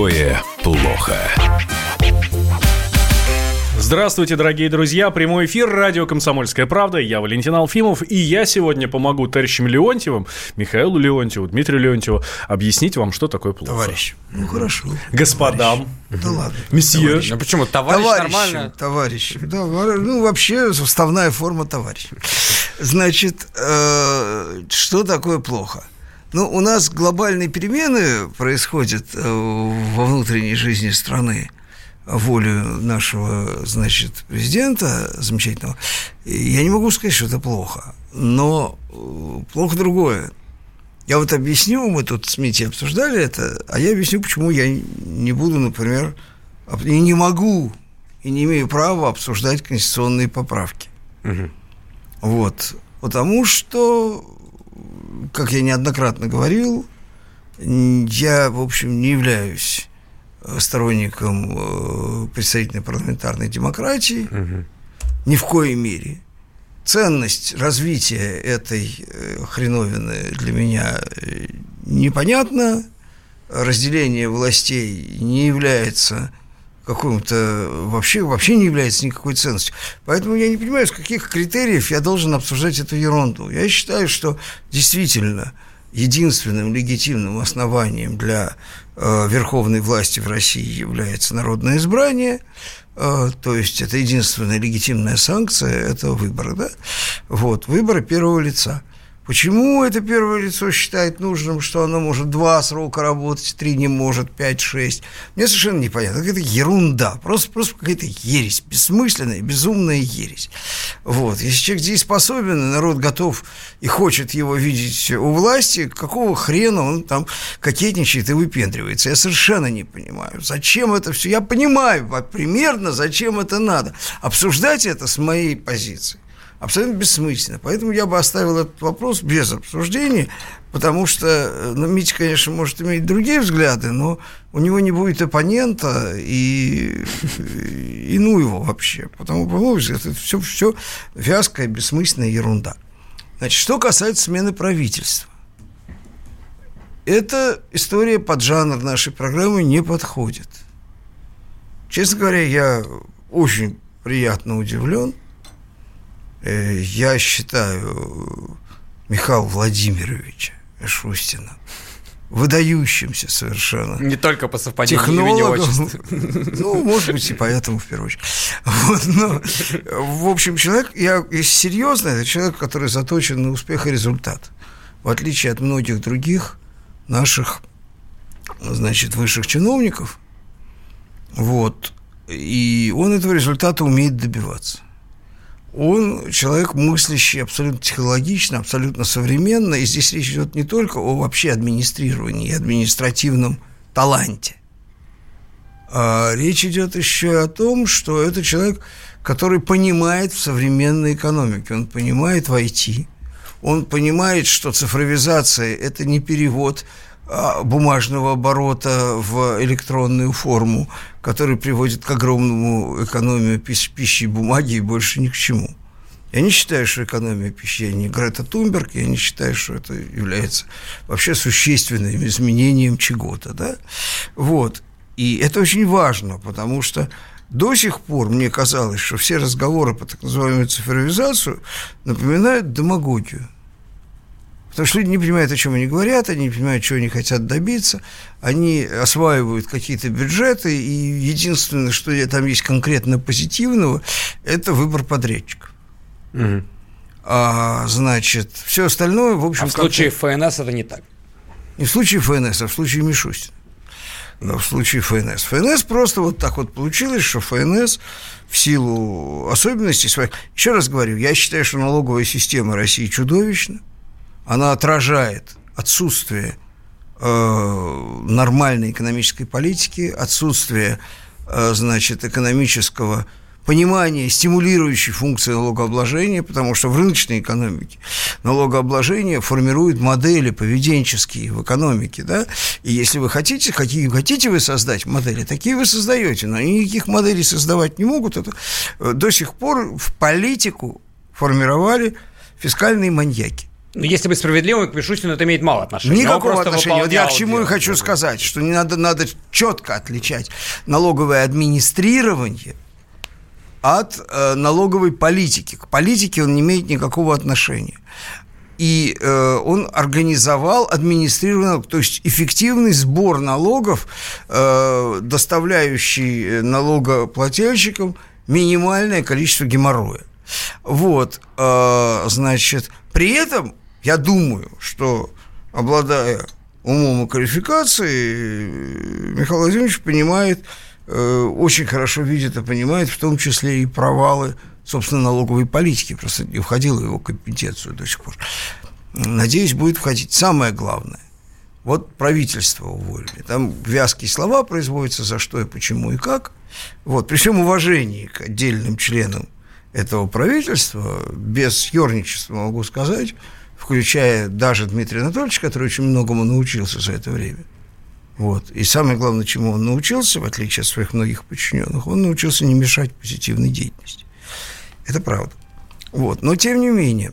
такое плохо? Здравствуйте, дорогие друзья. Прямой эфир радио «Комсомольская правда». Я Валентин Алфимов. И я сегодня помогу товарищам Леонтьевым, Михаилу Леонтьеву, Дмитрию Леонтьеву объяснить вам, что такое плохо. Товарищ. Ну, хорошо. Господам. Товарищ. Да ладно. Месье. Товарищ. Ну почему? Товарищ Товарищ, нормально. товарищ. Да, ну, вообще, вставная форма товарищ. Значит, э, что такое плохо? Ну, у нас глобальные перемены происходят э, во внутренней жизни страны волю нашего, значит, президента замечательного, я не могу сказать, что это плохо. Но э, плохо другое. Я вот объясню, мы тут с Митей обсуждали это, а я объясню, почему я не буду, например, и не могу, и не имею права обсуждать конституционные поправки. Мгм. Вот. Потому что, как я неоднократно говорил, я, в общем, не являюсь э, сторонником э, представительной парламентарной демократии, Мгм. ни в коей мере. Ценность развития этой э, хреновины для меня непонятна. Разделение властей не является каким-то вообще, вообще не является никакой ценностью. Поэтому я не понимаю, с каких критериев я должен обсуждать эту ерунду. Я считаю, что действительно единственным легитимным основанием для э, верховной власти в России является народное избрание, э, то есть это единственная легитимная санкция этого выбора, да? Вот, выбора первого лица. Почему это первое лицо считает нужным, что оно может два срока работать, три не может, пять, шесть? Мне совершенно непонятно. Это ерунда, просто, просто какая-то ересь, бессмысленная, безумная ересь. Вот. Если человек дееспособен, и народ готов и хочет его видеть у власти, какого хрена он там кокетничает и выпендривается? Я совершенно не понимаю. Зачем это все? Я понимаю примерно, зачем это надо. Обсуждать это с моей позиции абсолютно бессмысленно. Поэтому я бы оставил этот вопрос без обсуждения, потому что, э, ну, Митя, конечно, может иметь другие взгляды, но у него не будет оппонента, и, и ну его вообще. Потому, по моему это все, все вязкая, бессмысленная ерунда. Значит, что касается смены правительства. Эта история под жанр нашей программы не подходит. Честно говоря, я очень приятно удивлен. Э, Я считаю Михаила Владимировича Шустина выдающимся совершенно Не только по совпадению имени технологом. отчества. Ну, может быть, и поэтому в первую очередь. Вот, но, в общем, человек, я если серьезно, это человек, который заточен на успех и результат. В отличие от многих других наших, значит, высших чиновников. Вот. И он этого результата умеет добиваться. Он человек мыслящий абсолютно технологично, абсолютно современно. И здесь речь идет не только о вообще администрировании и административном таланте. А речь идет еще о том, что это человек, который понимает в современной экономике. Он понимает в IT. Он понимает, что цифровизация – это не перевод бумажного оборота в электронную форму, который приводит к огромному экономии пищи, и бумаги и больше ни к чему. Я не считаю, что экономия пищи, я не Грета Тунберг, я не считаю, что это является вообще существенным изменением чего-то, да? Вот. И это очень важно, потому что до сих пор мне казалось, что все разговоры по так называемой цифровизацию напоминают демагогию. Потому что люди не понимают, о чем они говорят, они не понимают, чего они хотят добиться, они осваивают какие-то бюджеты, и единственное, что там есть конкретно позитивного, это выбор подрядчиков. Мгм. А, значит, все остальное, в общем, А в случае ФНС это не так. не в случае ФНС, а в случае Мишустина. Но в случае ФНС. ФНС просто вот так вот получилось, что ФНС в силу особенностей своих... Еще раз говорю, я считаю, что налоговая система России чудовищна. Она отражает отсутствие э, нормальной экономической политики, отсутствие, э, значит, экономического понимания стимулирующей функции налогообложения, потому что в рыночной экономике налогообложение формирует модели поведенческие в экономике, да, и если вы хотите, какие хотите вы создать модели, такие вы создаете, но они никаких моделей создавать не могут, это э, до сих пор в политику формировали фискальные маньяки. Ну, если быть справедливым, к Мишустину это имеет мало отношения. Никакого отношения. Вот я к чему и хочу сказать, что не надо, надо четко отличать налоговое администрирование от э, налоговой политики. К политике он не имеет никакого отношения. И э, он организовал администрированный, то есть эффективный сбор налогов, э, доставляющий налогоплательщикам минимальное количество геморроя. Вот, э, значит, при этом я думаю, что обладая умом и квалификацией, Михаил Владимирович понимает, э, очень хорошо видит и понимает, в том числе и провалы, собственно, налоговой политики. Просто не входило в его компетенцию до сих пор. Надеюсь, будет входить. Самое главное. Вот правительство уволили. Там вязкие слова производятся, за что и почему и как. Вот, при всем уважении к отдельным членам этого правительства, без ерничества могу сказать, включая даже Дмитрия Анатольевича, который очень многому научился за это время. Вот. И самое главное, чему он научился, в отличие от своих многих подчиненных, он научился не мешать позитивной деятельности. Это правда. Вот. Но, тем не менее,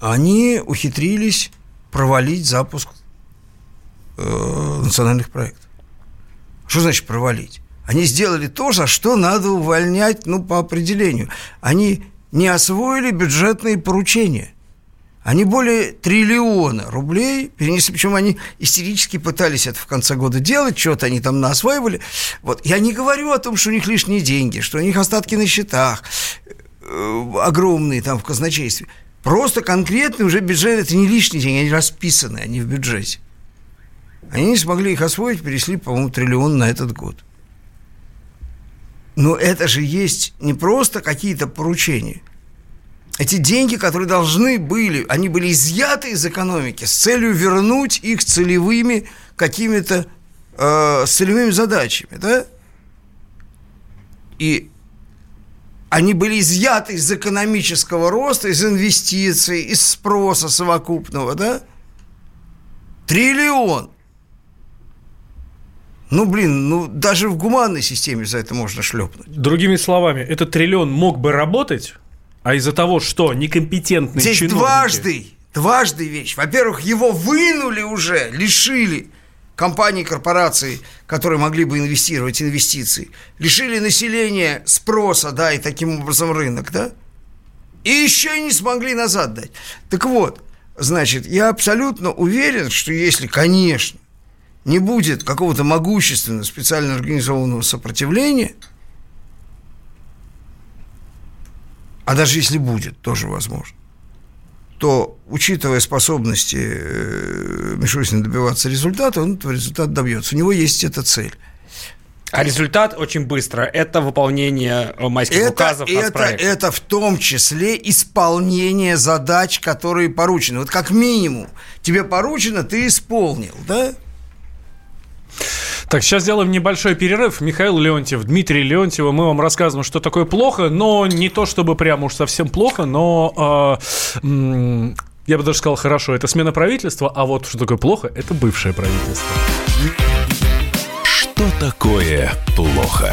они ухитрились провалить запуск э, национальных проектов. Что значит провалить? Они сделали то, за что надо увольнять, ну, по определению. Они не освоили бюджетные поручения. Они более триллиона рублей перенесли, причем они истерически пытались это в конце года делать, что-то они там наосваивали. Вот. Я не говорю о том, что у них лишние деньги, что у них остатки на счетах э, огромные там в казначействе. Просто конкретный уже бюджет, это не лишние деньги, они расписаны, они в бюджете. Они не смогли их освоить, перешли, по-моему, триллион на этот год. Но это же есть не просто какие-то поручения. Эти деньги, которые должны были, они были изъяты из экономики с целью вернуть их целевыми какими-то э, целевыми задачами, да? И они были изъяты из экономического роста, из инвестиций, из спроса совокупного, да? Триллион. Ну, блин, ну даже в гуманной системе за это можно шлепнуть. Другими словами, этот триллион мог бы работать, а из-за того, что некомпетентные Здесь чиновники... дважды, дважды вещь. Во-первых, его вынули уже, лишили компании, корпорации, которые могли бы инвестировать инвестиции, лишили населения спроса, да, и таким образом рынок, да, и еще не смогли назад дать. Так вот, значит, я абсолютно уверен, что если, конечно, не будет какого-то могущественного специально организованного сопротивления, а даже если будет, тоже возможно, то, учитывая способности э, Мишустина добиваться результата, он этого результата добьется. У него есть эта цель. А результат очень быстро. Это выполнение э, майских это, указов это, это в том числе исполнение задач, которые поручены. Вот как минимум тебе поручено, ты исполнил, да? Так, сейчас сделаем небольшой перерыв. Михаил Леонтьев, Дмитрий Леонтьев, мы вам рассказываем, что такое плохо, но не то чтобы прям уж совсем плохо, но э, я бы даже сказал, хорошо, это смена правительства, а вот что такое плохо, это бывшее правительство. Что такое плохо?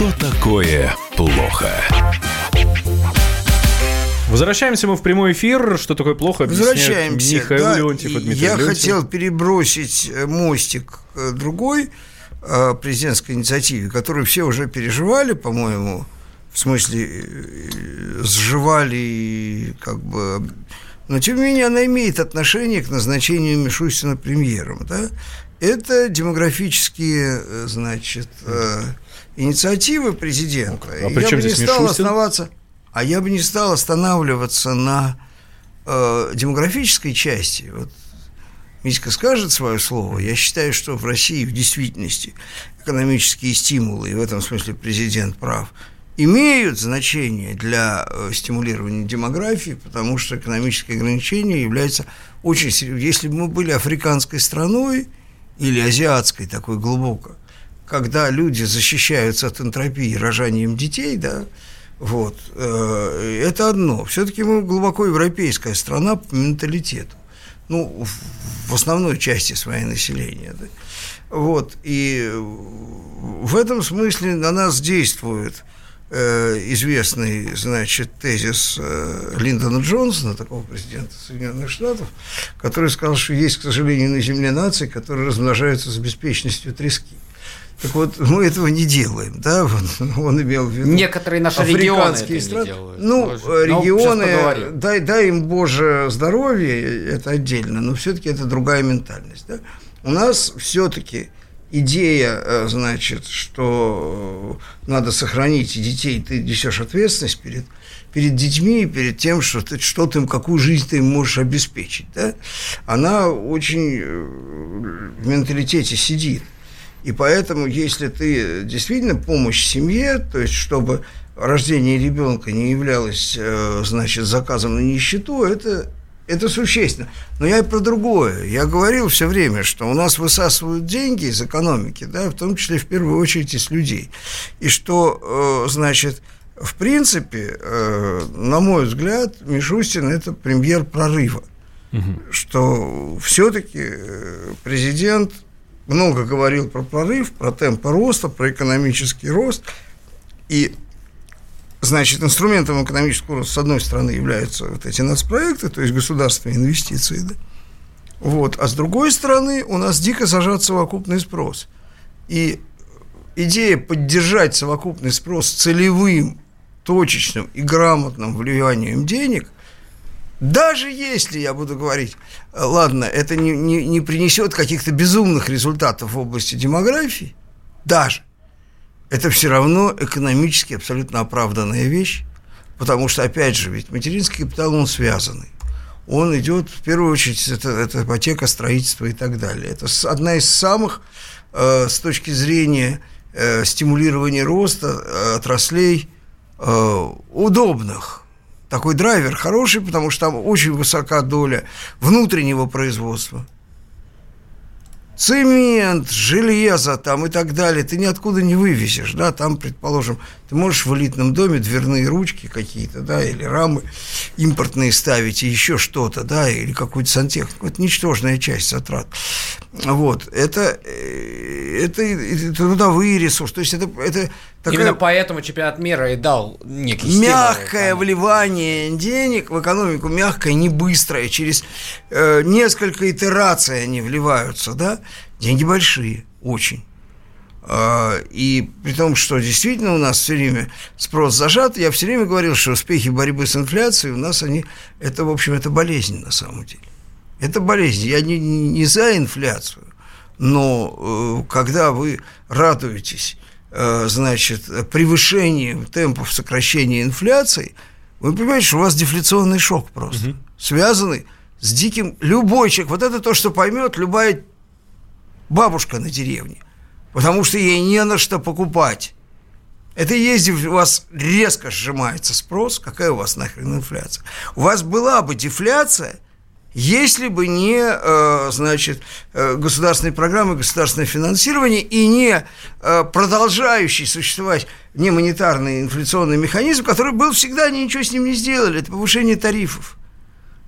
Что такое плохо? Возвращаемся мы в прямой эфир. Что такое плохо? Возвращаемся. Михаил да, Леонтьев и Дмитрий Я Леонтьев. хотел перебросить э, мостик другой э, президентской инициативе, которую все уже переживали, по-моему, в смысле э, сживали и как бы но тем не менее она имеет отношение к назначению Мишустина премьером. Да? Это демографические, э, значит, э, инициативы президента. А при чем я бы здесь не стал Мишустин? оставаться, а я бы не стал останавливаться на э, демографической части. Вот Митька скажет свое слово. Я считаю, что в России в действительности экономические стимулы, и в этом смысле президент прав, имеют значение для э, стимулирования демографии, потому что экономические ограничения являются очень серьезными. Если бы мы были африканской страной или азиатской такой глубоко, когда люди защищаются от энтропии рожанием детей, да, вот, э, это одно. Все-таки мы глубоко европейская страна по менталитету. Ну, в- основной части своей населения. Да. Вот, и в этом смысле на нас действует известный, значит, тезис э, Линдона Джонсона, такого президента Соединенных Штатов, который сказал, что есть, к сожалению, на Земле нации, которые размножаются с беспечностью трески. Так вот, мы этого не делаем, да, он, он имел в виду Некоторые наши регионы это не страны. делают. Ну, Ну, э, регионы, дай, дай им, Боже, здоровье, это отдельно, но все-таки это другая ментальность. Да? У нас все-таки идея, э, значит, что э, надо сохранить детей, ты несешь ответственность перед, перед детьми, перед тем, что ты, что ты им, какую жизнь ты можешь обеспечить, да? она очень э, в менталитете сидит. И поэтому, если ты действительно помощь семье, то есть чтобы рождение ребенка не являлось, значит, заказом на нищету, это, это существенно. Но я и про другое. Я говорил все время, что у нас высасывают деньги из экономики, да, в том числе в первую очередь из людей. И что, э, значит, в принципе, э, на мой взгляд, Мишустин – это премьер прорыва. Что все-таки президент много говорил про прорыв, про темпы роста, про экономический рост. И, значит, инструментом экономического роста, с одной стороны, являются вот эти нацпроекты, то есть государственные инвестиции, да? Вот. А с другой стороны, у нас дико зажат совокупный спрос. И идея поддержать совокупный спрос целевым, точечным и грамотным вливанием денег – даже если, я буду говорить, ладно, это не, не, не принесет каких-то безумных результатов в области демографии, даже, это все равно экономически абсолютно оправданная вещь, потому что, опять же, ведь материнский капитал, он связанный. Он идет, в первую очередь, это, это ипотека, строительство и так далее. Это одна из самых, э, с точки зрения э, стимулирования роста э, отраслей, э, удобных. Такой драйвер хороший, потому что там очень высока доля внутреннего производства. Цемент, железо там и так далее. Ты ниоткуда не вывезешь, да, там, предположим, ты можешь в элитном доме дверные ручки какие-то, да, или рамы импортные ставить, и еще что-то, да, или какую-то сантехнику, это ничтожная часть затрат. Вот, это, э, это, это трудовые ресурсы, то есть это, это такая Именно поэтому чемпионат мира и дал некий стимул. мягкое Там. вливание денег в экономику, мягкое, не быстрое, через э, несколько итераций они вливаются, да, деньги большие, очень. А, И при том, что действительно у нас все время спрос зажат, я все время говорил, что успехи борьбы с инфляцией у нас они, это, в общем, это болезнь на самом деле. Это болезнь. Я не, не за инфляцию, но э, когда вы радуетесь, э, значит, превышению темпов сокращения инфляции, вы понимаете, что у вас дефляционный шок просто, связанный с диким... Любой человек, вот это то, что поймет любая бабушка на деревне, потому что ей не на что покупать. Это если у вас резко сжимается спрос, какая у вас нахрен инфляция? У вас была бы дефляция, если бы не, э, значит, э, государственные программы, государственное финансирование и не э, продолжающий существовать не монетарный инфляционный механизм, который был всегда, они ничего с ним не сделали, это повышение тарифов.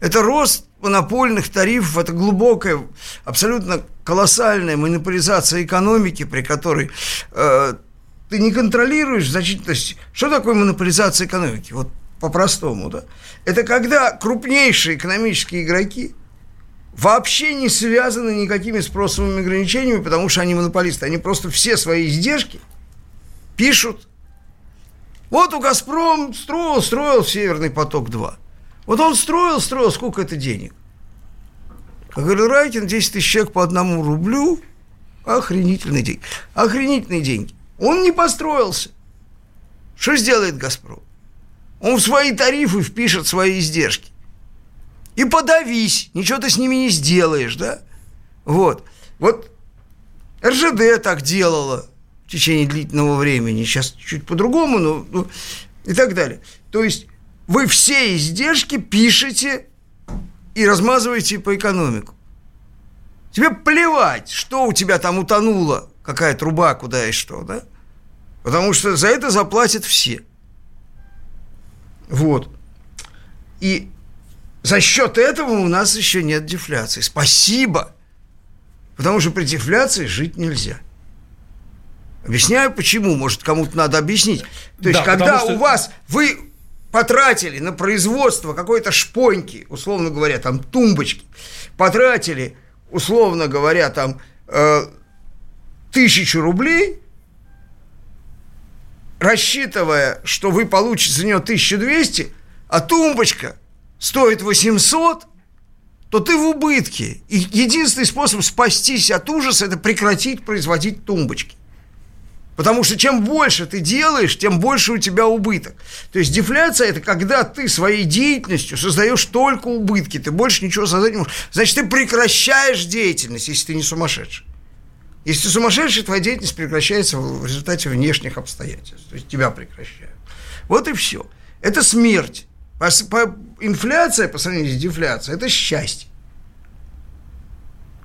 Это рост монопольных тарифов, это глубокая, абсолютно колоссальная монополизация экономики, при которой э, ты не контролируешь значительно... То есть, что такое монополизация экономики? Вот по-простому, да? Это когда крупнейшие экономические игроки вообще не связаны никакими спросовыми ограничениями, потому что они монополисты. Они просто все свои издержки пишут. Вот у «Газпром» строил, строил «Северный поток-2». Вот он строил, строил, сколько это денег? Как говорил Райкин, 10 тысяч человек по одному рублю, охренительные деньги. Охренительные деньги. Он не построился. Что сделает «Газпром»? Он в свои тарифы впишет свои издержки. И подавись, ничего ты с ними не сделаешь, да? Вот. Вот РЖД так делала в течение длительного времени. Сейчас чуть по-другому, но ну, и так далее. То есть вы все издержки пишете и размазываете по экономику. Тебе плевать, что у тебя там утонуло, какая труба, куда и что, да? Потому что за это заплатят все. Вот. И за счет этого у нас еще нет дефляции. Спасибо. Потому что при дефляции жить нельзя. Объясняю, почему. Может, кому-то надо объяснить. То есть, да, когда что... у вас вы потратили на производство какой-то шпоньки, условно говоря, там тумбочки, потратили, условно говоря, там э, тысячу рублей, рассчитывая, что вы получите за нее 1200, а тумбочка стоит 800, то ты в убытке. И единственный способ спастись от ужаса – это прекратить производить тумбочки. Потому что чем больше ты делаешь, тем больше у тебя убыток. То есть дефляция – это когда ты своей деятельностью создаешь только убытки, ты больше ничего создать не можешь. Значит, ты прекращаешь деятельность, если ты не сумасшедший. Если сумасшедший, твоя деятельность прекращается в результате внешних обстоятельств. То есть тебя прекращают. Вот и все. Это смерть. По, по, инфляция по сравнению с дефляцией – это счастье.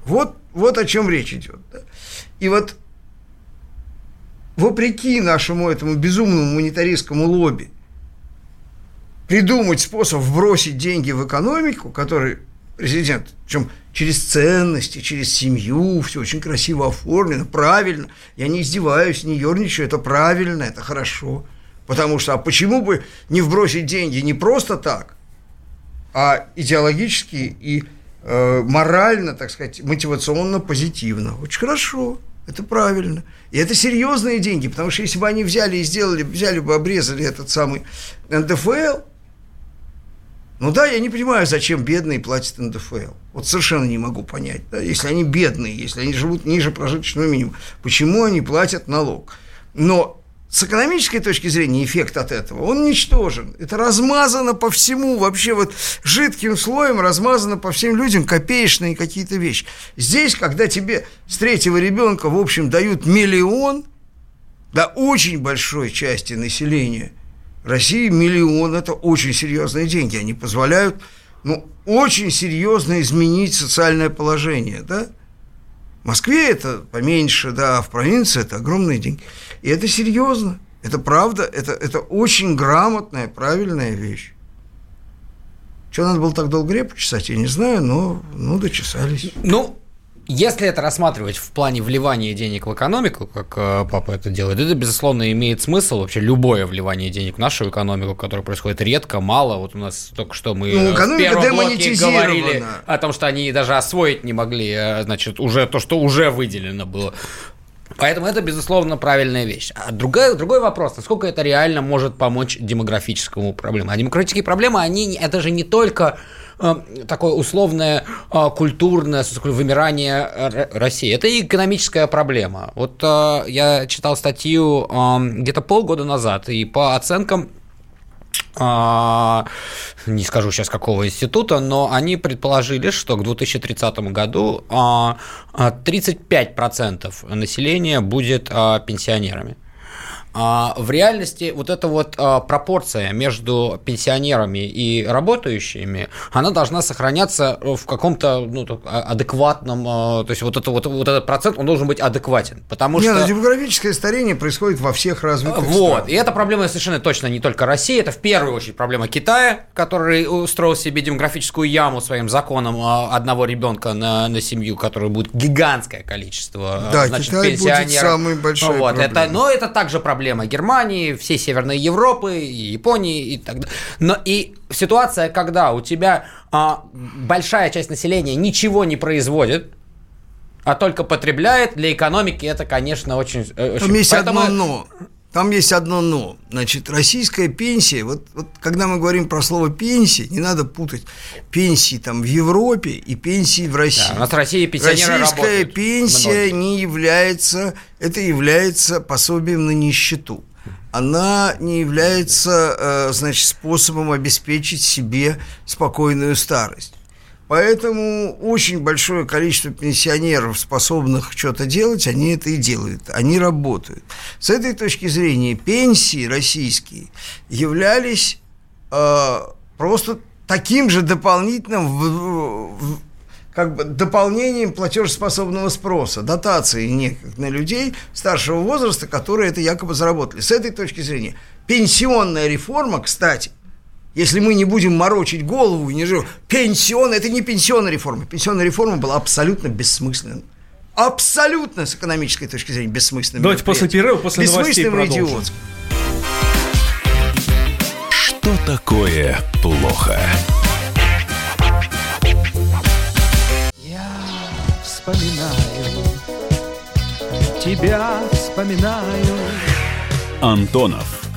Вот, вот о чем речь идет. Да? И вот вопреки нашему этому безумному монетаристскому лобби, придумать способ вбросить деньги в экономику, который президент, причем через ценности, через семью, все очень красиво оформлено, правильно. Я не издеваюсь, не ерничаю, это правильно, это хорошо. Потому что, а почему бы не вбросить деньги не просто так, а идеологически и э, морально, так сказать, мотивационно позитивно. Очень хорошо. Это правильно. И это серьезные деньги, потому что если бы они взяли и сделали, взяли бы, обрезали этот самый НДФЛ, ну да, я не понимаю, зачем бедные платят НДФЛ. Вот совершенно не могу понять. Да? Если они бедные, если они живут ниже прожиточного минимума, почему они платят налог? Но с экономической точки зрения эффект от этого, он ничтожен. Это размазано по всему, вообще вот жидким слоем размазано по всем людям копеечные какие-то вещи. Здесь, когда тебе с третьего ребенка, в общем, дают миллион, да, очень большой части населения России миллион – это очень серьезные деньги. Они позволяют, ну, очень серьезно изменить социальное положение, да. В Москве это поменьше, да, а в провинции это огромные деньги. И это серьезно, это правда, это, это очень грамотная, правильная вещь. Что надо было так долго репу чесать, я не знаю, но ну, дочесались. Ну, если это рассматривать в плане вливания денег в экономику, как э, папа это делает, это, безусловно, имеет смысл вообще любое вливание денег в нашу экономику, которое происходит редко, мало. Вот у нас только что мы ну, в первом блоке говорили о том, что они даже освоить не могли, э, значит, уже то, что уже выделено было. Поэтому это, безусловно, правильная вещь. А другой, другой вопрос, насколько это реально может помочь демографическому проблему. А демографические проблемы, они, это же не только такое условное э, культурное вымирание России. Это экономическая проблема. Вот э, я читал статью где-то полгода назад, и по оценкам не скажу сейчас какого института, но они предположили, что к 2030 году 35% населения будет пенсионерами. А в реальности вот эта вот а, пропорция между пенсионерами и работающими, она должна сохраняться в каком-то ну, а, адекватном, то есть вот, это, вот, вот этот процент, он должен быть адекватен, потому Нет, что... Ну, демографическое старение происходит во всех развитых Вот, странах. и эта проблема совершенно точно не только России, это в первую очередь проблема Китая, который устроил себе демографическую яму своим законом одного ребенка на, на семью, которое будет гигантское количество да, значит, Китай пенсионеров. Будет самый большой вот, это, но это также проблема проблема Германии, всей Северной Европы, Японии и так далее. Но и ситуация, когда у тебя а, большая часть населения ничего не производит, а только потребляет, для экономики это, конечно, очень... Э, очень... Есть Поэтому... одно но. Там есть одно но. Значит, российская пенсия, вот, вот когда мы говорим про слово пенсия, не надо путать пенсии там в Европе и пенсии в России. Да, у нас в России пенсионеры Российская пенсия многие. не является, это является пособием на нищету. Она не является, э, значит, способом обеспечить себе спокойную старость. Поэтому очень большое количество пенсионеров, способных что-то делать, они это и делают, они работают. С этой точки зрения пенсии российские являлись э, просто таким же дополнительным в, в, как бы дополнением платежеспособного спроса, дотации неких на людей старшего возраста, которые это якобы заработали. С этой точки зрения пенсионная реформа, кстати, если мы не будем морочить голову и не живем. Пенсион – это не пенсионная реформа. Пенсионная реформа была абсолютно бессмысленной. Абсолютно с экономической точки зрения бессмысленным. Давайте после перерыва, после новостей продолжим. Что такое плохо? Я вспоминаю, тебя вспоминаю. Антонов.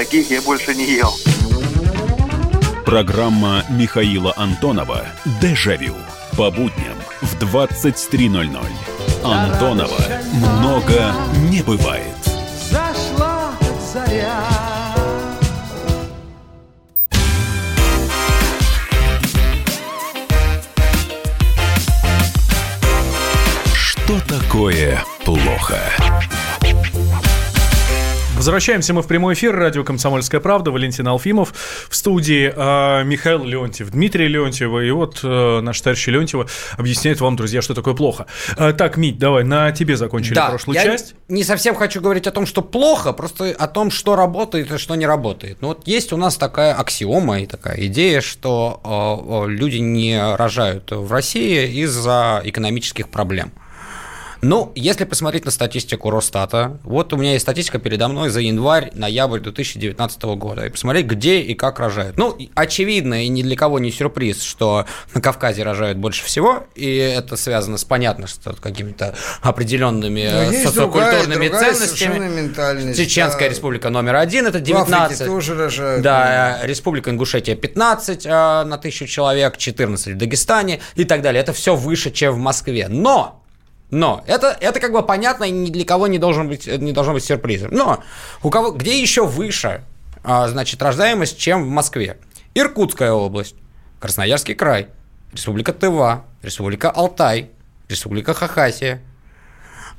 Таких я больше не ел. Программа Михаила Антонова «Дежавю» по будням в 23.00. Антонова много не бывает. Зашла заря. Что такое плохо? Возвращаемся мы в прямой эфир. Радио «Комсомольская правда». Валентин Алфимов в студии. Э, Михаил Леонтьев, Дмитрий Леонтьев. И вот э, наш товарищ Леонтьева объясняет вам, друзья, что такое плохо. Э, так, Мить, давай, на тебе закончили да, прошлую я часть. не совсем хочу говорить о том, что плохо, просто о том, что работает и что не работает. Ну вот есть у нас такая аксиома и такая идея, что э, люди не рожают в России из-за экономических проблем. Ну, если посмотреть на статистику Росстата, вот у меня есть статистика передо мной за январь-ноябрь 2019 года, и посмотреть, где и как рожают. Ну, очевидно, и ни для кого не сюрприз, что на Кавказе рожают больше всего, и это связано с, понятно, что какими-то определенными социокультурными другая, ценностями. Чеченская да. республика номер один, это 19. В тоже рожают. Да, республика Ингушетия 15 а, на тысячу человек, 14 в Дагестане и так далее. Это все выше, чем в Москве. Но но это, это как бы понятно и ни для кого не, должен быть, не должно быть сюрпризом. Но у кого, где еще выше а, значит, рождаемость, чем в Москве? Иркутская область, Красноярский край, Республика Тыва, Республика Алтай, Республика Хахасия,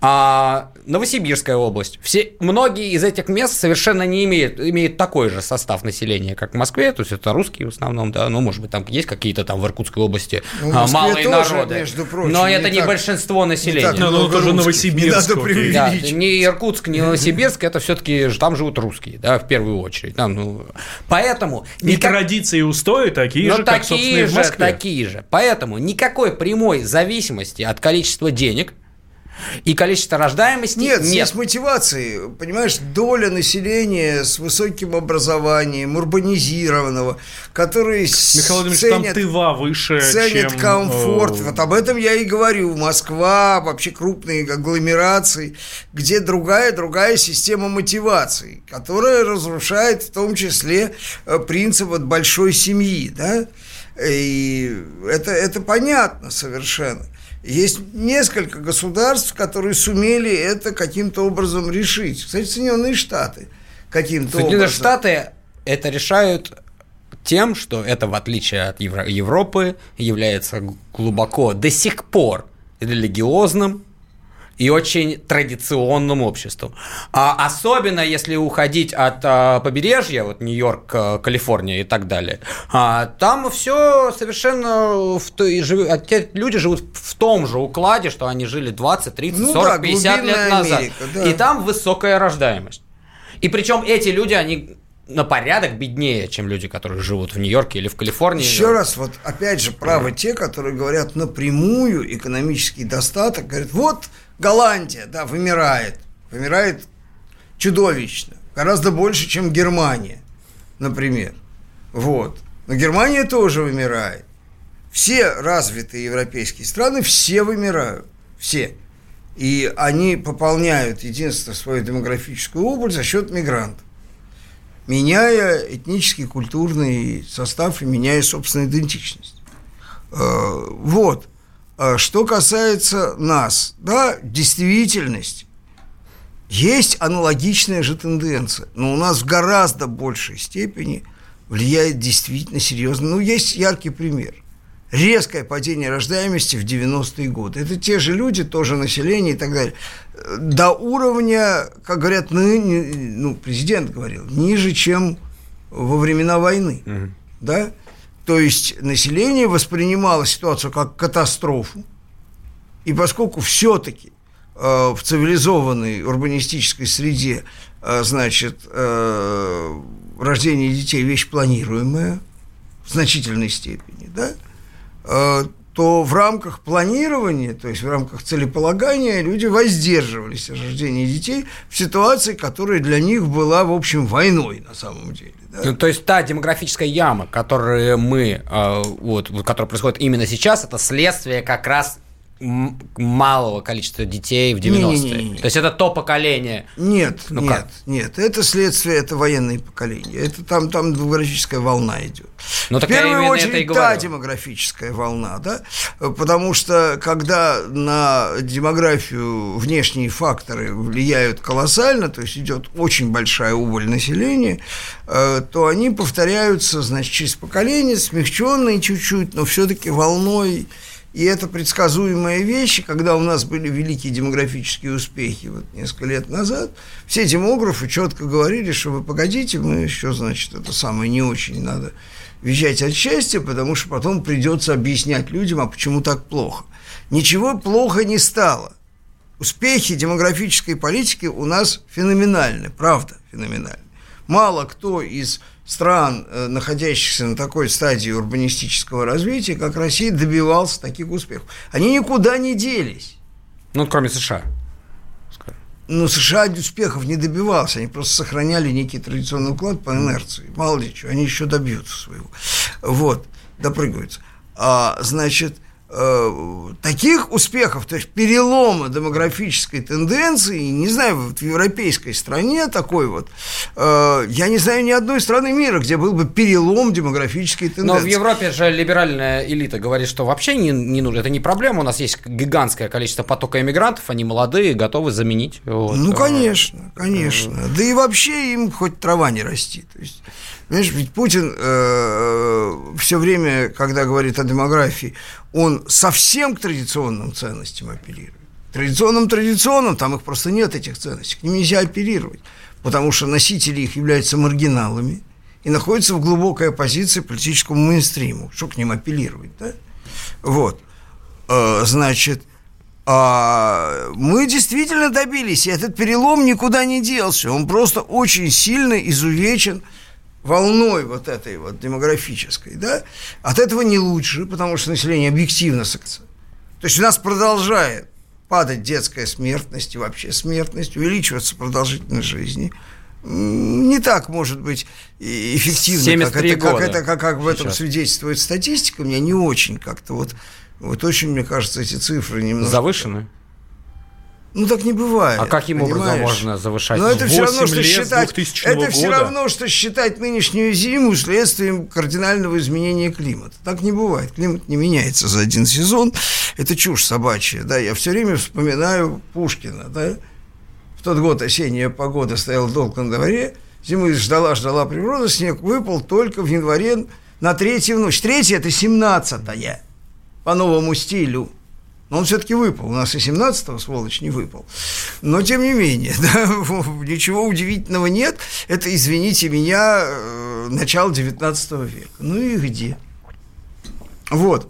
а Новосибирская область. Все, многие из этих мест совершенно не имеют, имеют такой же состав населения, как в Москве, то есть это русские в основном, да, ну, может быть, там есть какие-то там в Иркутской области ну, а, малые тоже, народы, между прочим, но это не, так, большинство населения. Не так, ну, тоже Новосибирск. Не, да, не Иркутск, не Новосибирск, это все-таки там живут русские, да, в первую очередь. Там, ну, поэтому... И никак... традиции и устои такие же, как, собственно, в Москве. такие же. Поэтому никакой прямой зависимости от количества денег и количество рождаемости нет. Нет, здесь мотивации. Понимаешь, доля населения с высоким образованием, урбанизированного, которые Михаил Владимирович, ценят, там Тыва выше, ценят чем... комфорт. Э, вот об этом я и говорю. Москва, вообще крупные агломерации, где другая, другая система мотивации, которая разрушает в том числе э, принцип вот большой семьи, да, и это, это понятно совершенно. Есть несколько государств, которые сумели это каким-то образом решить. Кстати, Соединенные Штаты каким-то Соединенные образом. Штаты это решают тем, что это, в отличие от Европы, является глубоко до сих пор религиозным и очень традиционным обществом. А особенно если уходить от а, побережья, вот Нью-Йорк, а, Калифорния и так далее, а, там все совершенно в той, жив, а люди живут в том же укладе, что они жили 20, 30, ну, 40, да, 50 лет назад. Америка, да. И там высокая рождаемость. И причем эти люди, они на порядок беднее, чем люди, которые живут в Нью-Йорке или в Калифорнии. Еще раз, вот опять же, правы те, которые говорят напрямую экономический достаток, говорят, вот Голландия, да, вымирает, вымирает чудовищно, гораздо больше, чем Германия, например. Вот. Но Германия тоже вымирает. Все развитые европейские страны, все вымирают. Все. И они пополняют единственное свою демографическую убыль за счет мигрантов меняя этнический, культурный состав и меняя собственную идентичность. Э, вот. А что касается нас, да, действительность, есть аналогичная же тенденция, но у нас в гораздо большей степени влияет действительно серьезно. Ну, есть яркий пример резкое падение рождаемости в 90-е годы. Это те же люди, тоже население и так далее. До уровня, как говорят, ну, ну президент говорил, ниже, чем во времена войны. Угу. Да? То есть население воспринимало ситуацию как катастрофу. И поскольку все-таки э, в цивилизованной урбанистической среде, э, значит, э, рождение детей вещь планируемая в значительной степени, да, Э, то в рамках планирования, то есть в рамках целеполагания люди воздерживались от рождения детей в ситуации, которая для них была, в общем, войной на самом деле. Да? Ну, то есть та демографическая яма, которую мы, э, вот, которая происходит именно сейчас, это следствие как раз малого количества детей в 90-е. То есть это то поколение. Нет, ну, нет, как? нет. Это следствие, это военные поколения. Это там, там демографическая волна идет. Но в первую очередь та демографическая волна, да, потому что когда на демографию внешние факторы влияют колоссально, то есть идет очень большая убыль населения, э, то они повторяются, значит, через поколение, смягченные чуть-чуть, но все-таки волной и это предсказуемая вещь, когда у нас были великие демографические успехи вот несколько лет назад, все демографы четко говорили, что вы погодите, мы еще, значит, это самое не очень надо визжать от счастья, потому что потом придется объяснять людям, а почему так плохо. Ничего плохо не стало. Успехи демографической политики у нас феноменальны, правда, феноменальны. Мало кто из стран, э, находящихся на такой стадии урбанистического развития, как Россия, добивался таких успехов. Они никуда не делись. Ну, кроме США. Ну, США успехов не добивался, они просто сохраняли некий традиционный уклад по инерции. Мало ли чего, они еще добьются своего. Вот, допрыгаются. А, значит, Э, таких успехов, то есть перелома демографической тенденции, не знаю, вот в европейской стране такой вот, э, я не знаю ни одной страны мира, где был бы перелом демографической тенденции. Но в Европе же либеральная элита говорит, что вообще не, не нужно, это не проблема, у нас есть гигантское количество потока иммигрантов, они молодые, готовы заменить. Вот. Ну, конечно, конечно. Да и вообще им хоть трава не расти. То есть Понимаешь, ведь Путин э, все время, когда говорит о демографии, он совсем к традиционным ценностям апеллирует. Традиционным традиционным, там их просто нет, этих ценностей, к ним нельзя оперировать, потому что носители их являются маргиналами и находятся в глубокой оппозиции политическому мейнстриму. Что к ним апеллировать, да? Вот. Э, значит, а мы действительно добились, и этот перелом никуда не делся. Он просто очень сильно изувечен волной вот этой вот демографической, да, от этого не лучше, потому что население объективно сакса. То есть у нас продолжает падать детская смертность и вообще смертность, увеличиваться продолжительность жизни. Не так, может быть, эффективно, как это, как, это, как, как в этом Сейчас. свидетельствует статистика. Мне не очень как-то вот, вот очень, мне кажется, эти цифры немножко... Завышены? Ну так не бывает. А каким понимаешь? образом можно завышать? Но это все равно, что считать. Это года. все равно, что считать нынешнюю зиму следствием кардинального изменения климата. Так не бывает. Климат не меняется за один сезон. Это чушь собачья. Да, я все время вспоминаю Пушкина. Да? В тот год осенняя погода стояла долго на дворе. Зимы ждала, ждала природа, снег выпал только в январе на третью ночь. Третья – это семнадцатая по новому стилю. Но он все-таки выпал. У нас и 17-го, сволочь, не выпал. Но, тем не менее, да, ничего удивительного нет. Это, извините меня, э, начало 19 века. Ну и где? Вот.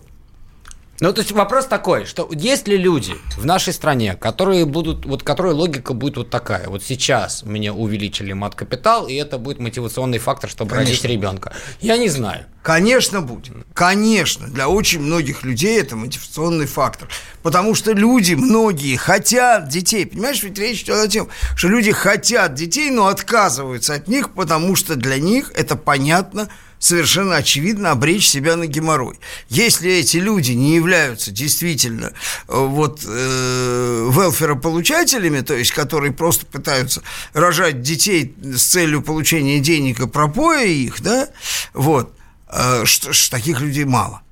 Ну, то есть вопрос такой, что есть ли люди в нашей стране, которые будут, вот которой логика будет вот такая, вот сейчас мне увеличили мат-капитал, и это будет мотивационный фактор, чтобы Конечно. родить ребенка. Я не знаю. Конечно, будет. Конечно. Для очень многих людей это мотивационный фактор. Потому что люди, многие, хотят детей. Понимаешь, ведь речь идет о том, что люди хотят детей, но отказываются от них, потому что для них это понятно, совершенно очевидно обречь себя на геморрой. Если эти люди не являются действительно э, вот э, велферополучателями, то есть которые просто пытаются рожать детей с целью получения денег и пропоя их, да, вот, э, что, таких людей мало.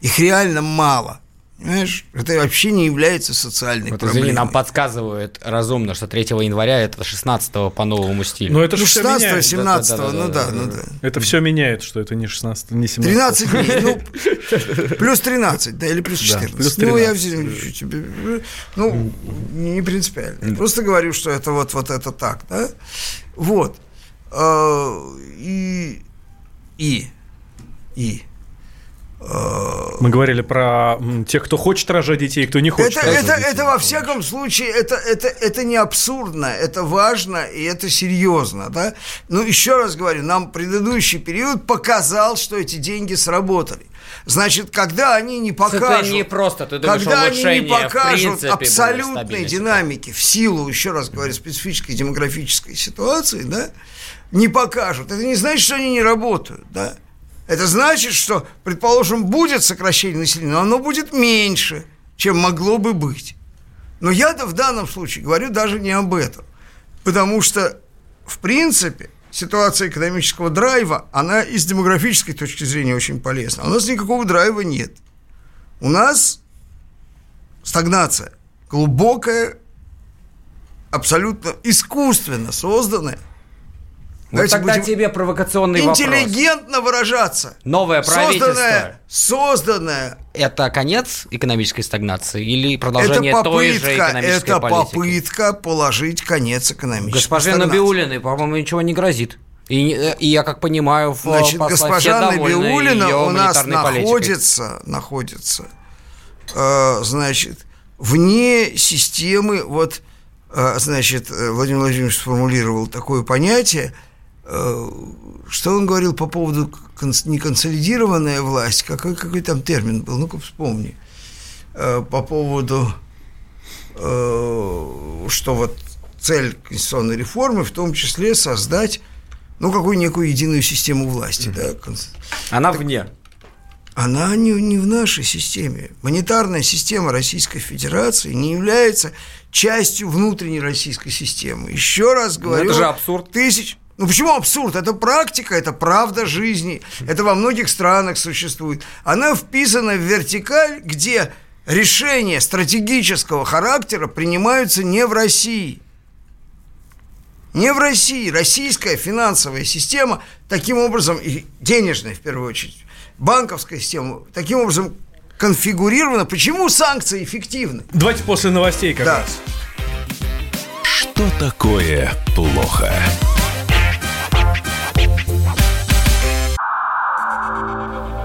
Их реально мало. Понимаешь? Это вообще не является социальной Вот, проблемой. извини, нам подсказывают разумно, что 3 января это 16 по новому стилю. Но это же Ну, все 16 меняет. 17 ну да, Да-да-да-да-да. ну да. Это все меняет, что это не 16, не 17. 13 дней, ну, плюс 13, да, или плюс 14. плюс Ну, я 13. взял- тебе, ну, не принципиально. Просто говорю, что это вот, вот это так, да? Вот. А, И, и, и, Мы говорили про тех, кто хочет рожать детей, кто не хочет это, рожать это, детей. это во всяком случае, это, это, это не абсурдно, это важно и это серьезно, да? Ну, еще раз говорю, нам предыдущий период показал, что эти деньги сработали. Значит, когда они не покажут... не просто, ты думаешь, когда они не покажут принципе, абсолютной динамики в силу, еще раз говорю, специфической демографической ситуации, да, не покажут. Это не значит, что они не работают, да. Это значит, что, предположим, будет сокращение населения, но оно будет меньше, чем могло бы быть. Но я-то в данном случае говорю даже не об этом. Потому что, в принципе, ситуация экономического драйва, она и с демографической точки зрения очень полезна. У нас никакого драйва нет. У нас стагнация, глубокая, абсолютно искусственно созданная. Вот Давайте тогда будем тебе провокационный вопрос. интеллигентно выражаться. Новое правительство. Созданная Это конец экономической стагнации или это продолжение той же попытка, экономической это политики? попытка положить конец экономической Госпоже стагнации. Набиулиной, по-моему, ничего не грозит. И, э, и я как понимаю, в Значит, госпожа Набиулина у нас политикой. находится, находится, э, значит, вне системы, вот, э, значит, э, Владимир Владимирович сформулировал такое понятие, что он говорил по поводу конс- не консолидированная власть, какой, какой там термин был, ну-ка вспомни, Э, по поводу, э, что вот цель конституционной реформы в том числе создать, ну, какую некую единую систему власти, да, Она вне. она не, не в нашей системе. Монетарная система Российской Федерации не является частью внутренней российской системы. Еще раз говорю... это же абсурд. Тысяч... Ну почему абсурд? Это практика, это правда жизни. Это во многих странах существует. Она вписана в вертикаль, где решения стратегического характера принимаются не в России. Не в России. Российская финансовая система таким образом, и денежная в первую очередь, банковская система таким образом конфигурирована. Почему санкции эффективны? Давайте после новостей как Да. раз. Что такое плохо?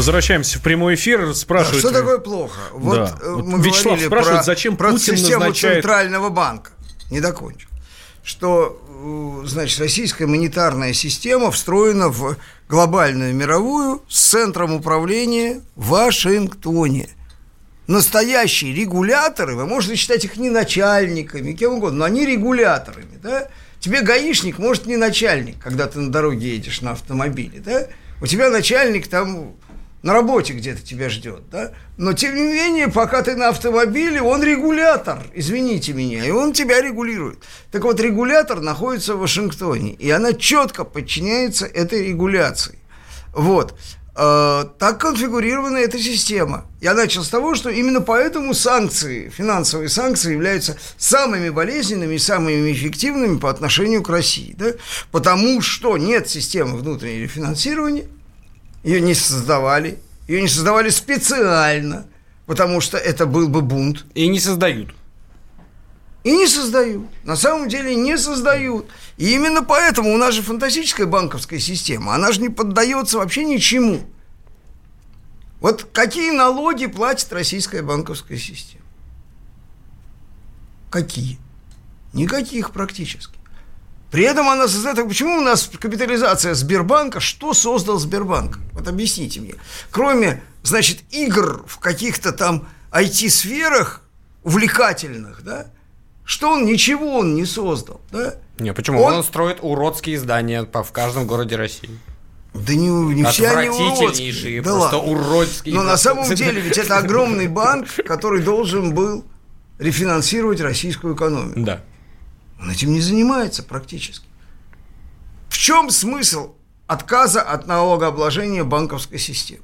Возвращаемся в прямой эфир. Спрашивают. что такое плохо? Вот Да. э, мы Вячеслав говорили спрашивает, про, зачем про Путин систему назначает- центрального банка. Не докончил. Что, э, значит, российская монетарная система встроена в глобальную мировую с центром управления в Вашингтоне. Настоящие регуляторы, вы можете считать их не начальниками, кем угодно, но они регуляторами, да? Тебе гаишник может не начальник, когда ты на дороге едешь на автомобиле, да? У тебя начальник там на работе где-то тебя ждет, да? Но, тем не менее, пока ты на автомобиле, он регулятор, извините меня, и он тебя регулирует. Так вот, регулятор находится в Вашингтоне, и она четко подчиняется этой регуляции. Вот. Э, так конфигурирована эта система. Я начал с того, что именно поэтому санкции, финансовые санкции являются самыми болезненными и самыми эффективными по отношению к России. Да? Потому что нет системы внутреннего финансирования – ее не создавали. Ее не создавали специально, потому что это был бы бунт. И не создают. И не создают. На самом деле не создают. И именно поэтому у нас же фантастическая банковская система. Она же не поддается вообще ничему. Вот какие налоги платит российская банковская система? Какие? Никаких практически. При этом она создает... Почему у нас капитализация Сбербанка? Что создал Сбербанк? Вот объясните мне. Кроме, значит, игр в каких-то там IT-сферах увлекательных, да? Что он? Ничего он не создал, да? Не, почему? Он, он строит уродские здания в каждом городе России. Да не, не все они уродские. Да просто ладно. уродские. Но на самом деле ведь это огромный банк, который должен был рефинансировать российскую экономику. Да. Он этим не занимается практически. В чем смысл отказа от налогообложения банковской системы?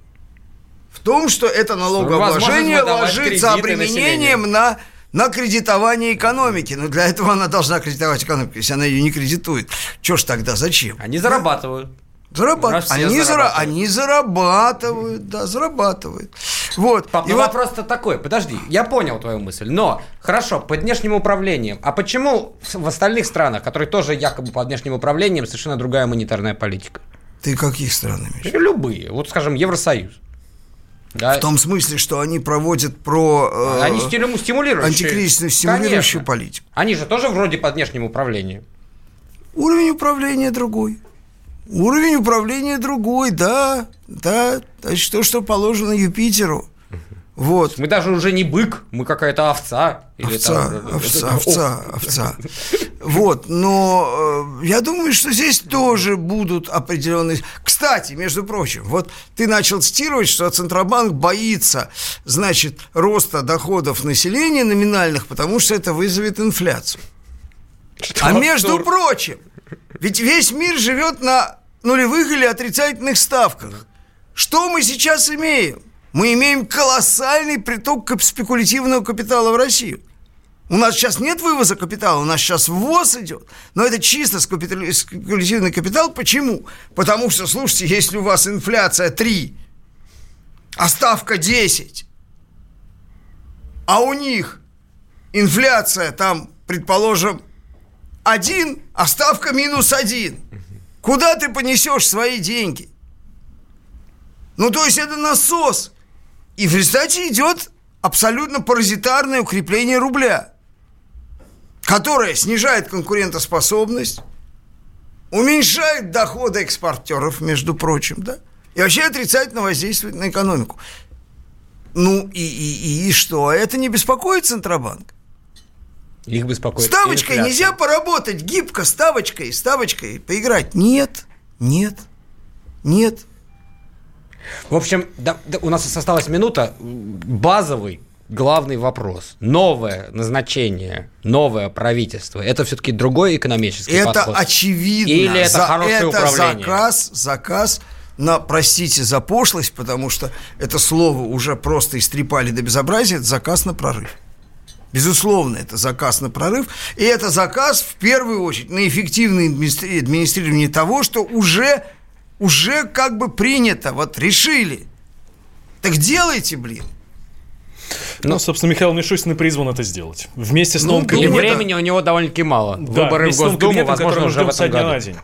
В том, что это налогообложение ложится обременением на, на кредитование экономики. Но для этого она должна кредитовать экономику. Если она ее не кредитует, что ж тогда, зачем? Они зарабатывают. Зарабатывают. Они, зарабатывают. они зарабатывают, да, зарабатывают. Вот. Пап, и ну вот... вопрос-то такой, подожди, я понял твою мысль, но, хорошо, под внешним управлением, а почему в остальных странах, которые тоже якобы под внешним управлением, совершенно другая монетарная политика? Ты каких стран имеешь? Любые, вот, скажем, Евросоюз. Да. В том смысле, что они проводят про... Э, они стимулируют. Антикризисную стимулирующую Конечно. политику. Они же тоже вроде под внешним управлением. Уровень управления другой. Уровень управления другой, да, да, значит, то, что положено Юпитеру. Вот. Мы даже уже не бык, мы какая-то овца. Или овца, там, овца, овца, овца. Вот, но э, я думаю, что здесь тоже будут определенные... Кстати, между прочим, вот ты начал цитировать, что Центробанк боится, значит, роста доходов населения номинальных, потому что это вызовет инфляцию. Что а между прочим, ведь весь мир живет на нулевых или отрицательных ставках. Что мы сейчас имеем? Мы имеем колоссальный приток спекулятивного капитала в Россию. У нас сейчас нет вывоза капитала, у нас сейчас ввоз идет. Но это чисто спекулятивный капитал. Почему? Потому что, слушайте, если у вас инфляция 3, а ставка 10, а у них инфляция там, предположим, один, а ставка минус один. Куда ты понесешь свои деньги? Ну, то есть это насос. И в результате идет абсолютно паразитарное укрепление рубля, которое снижает конкурентоспособность, уменьшает доходы экспортеров, между прочим, да, и вообще отрицательно воздействует на экономику. Ну и, и, и что? Это не беспокоит Центробанк? Их беспокоит Ставочкой инфляция. нельзя поработать гибко, ставочкой, ставочкой поиграть. Нет, нет, нет. В общем, да, да, у нас осталась минута. Базовый главный вопрос. Новое назначение, новое правительство, это все-таки другой экономический это подход? Это очевидно. Или это за, хорошее это управление? заказ, заказ на, простите за пошлость, потому что это слово уже просто истрепали до безобразия, это заказ на прорыв. Безусловно, это заказ на прорыв. И это заказ, в первую очередь, на эффективное администрирование того, что уже, уже как бы принято, вот решили. Так делайте, блин. Ну, ну, собственно, Михаил Мишустин и призван это сделать. Вместе с ну, новым ну, кабинетом. И времени у него довольно-таки мало. Да, Выборы в Госдуму, возможно, уже в этом году. На день.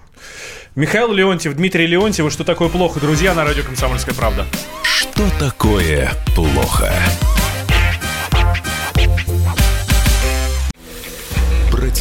Михаил Леонтьев, Дмитрий Леонтьев, что такое плохо, друзья, на радио «Комсомольская правда». Что такое плохо?